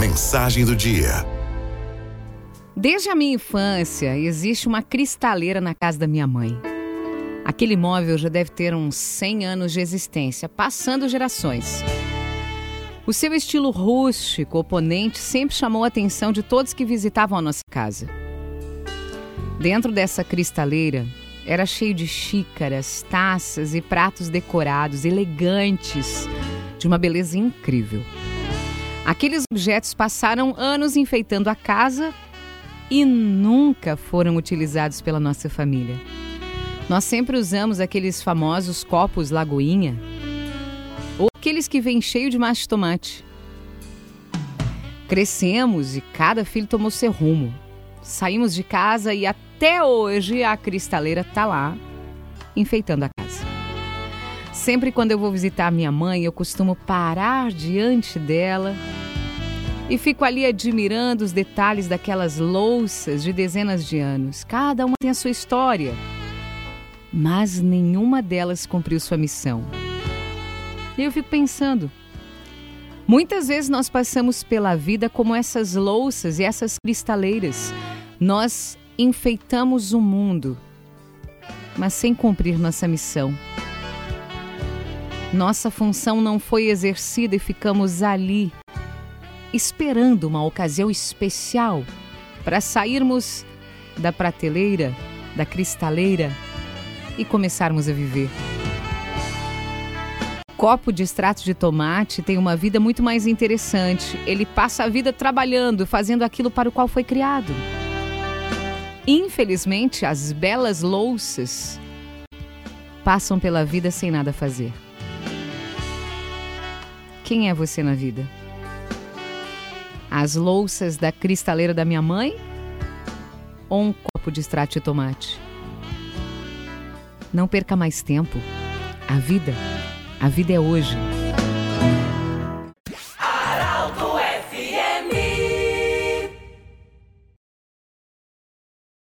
Mensagem do dia. Desde a minha infância, existe uma cristaleira na casa da minha mãe. Aquele imóvel já deve ter uns 100 anos de existência, passando gerações. O seu estilo rústico, oponente, sempre chamou a atenção de todos que visitavam a nossa casa. Dentro dessa cristaleira, era cheio de xícaras, taças e pratos decorados, elegantes, de uma beleza incrível. Aqueles objetos passaram anos enfeitando a casa e nunca foram utilizados pela nossa família. Nós sempre usamos aqueles famosos copos Lagoinha ou aqueles que vêm cheio de macho de tomate. Crescemos e cada filho tomou seu rumo. Saímos de casa e até hoje a cristaleira está lá, enfeitando a casa. Sempre quando eu vou visitar minha mãe, eu costumo parar diante dela e fico ali admirando os detalhes daquelas louças de dezenas de anos. Cada uma tem a sua história, mas nenhuma delas cumpriu sua missão. E eu fico pensando, muitas vezes nós passamos pela vida como essas louças e essas cristaleiras. Nós enfeitamos o mundo, mas sem cumprir nossa missão. Nossa função não foi exercida e ficamos ali esperando uma ocasião especial para sairmos da prateleira, da cristaleira e começarmos a viver. Copo de extrato de tomate tem uma vida muito mais interessante. Ele passa a vida trabalhando, fazendo aquilo para o qual foi criado. Infelizmente, as belas louças passam pela vida sem nada fazer. Quem é você na vida? as louças da cristaleira da minha mãe ou um copo de extrato de tomate? Não perca mais tempo. A vida, a vida é hoje.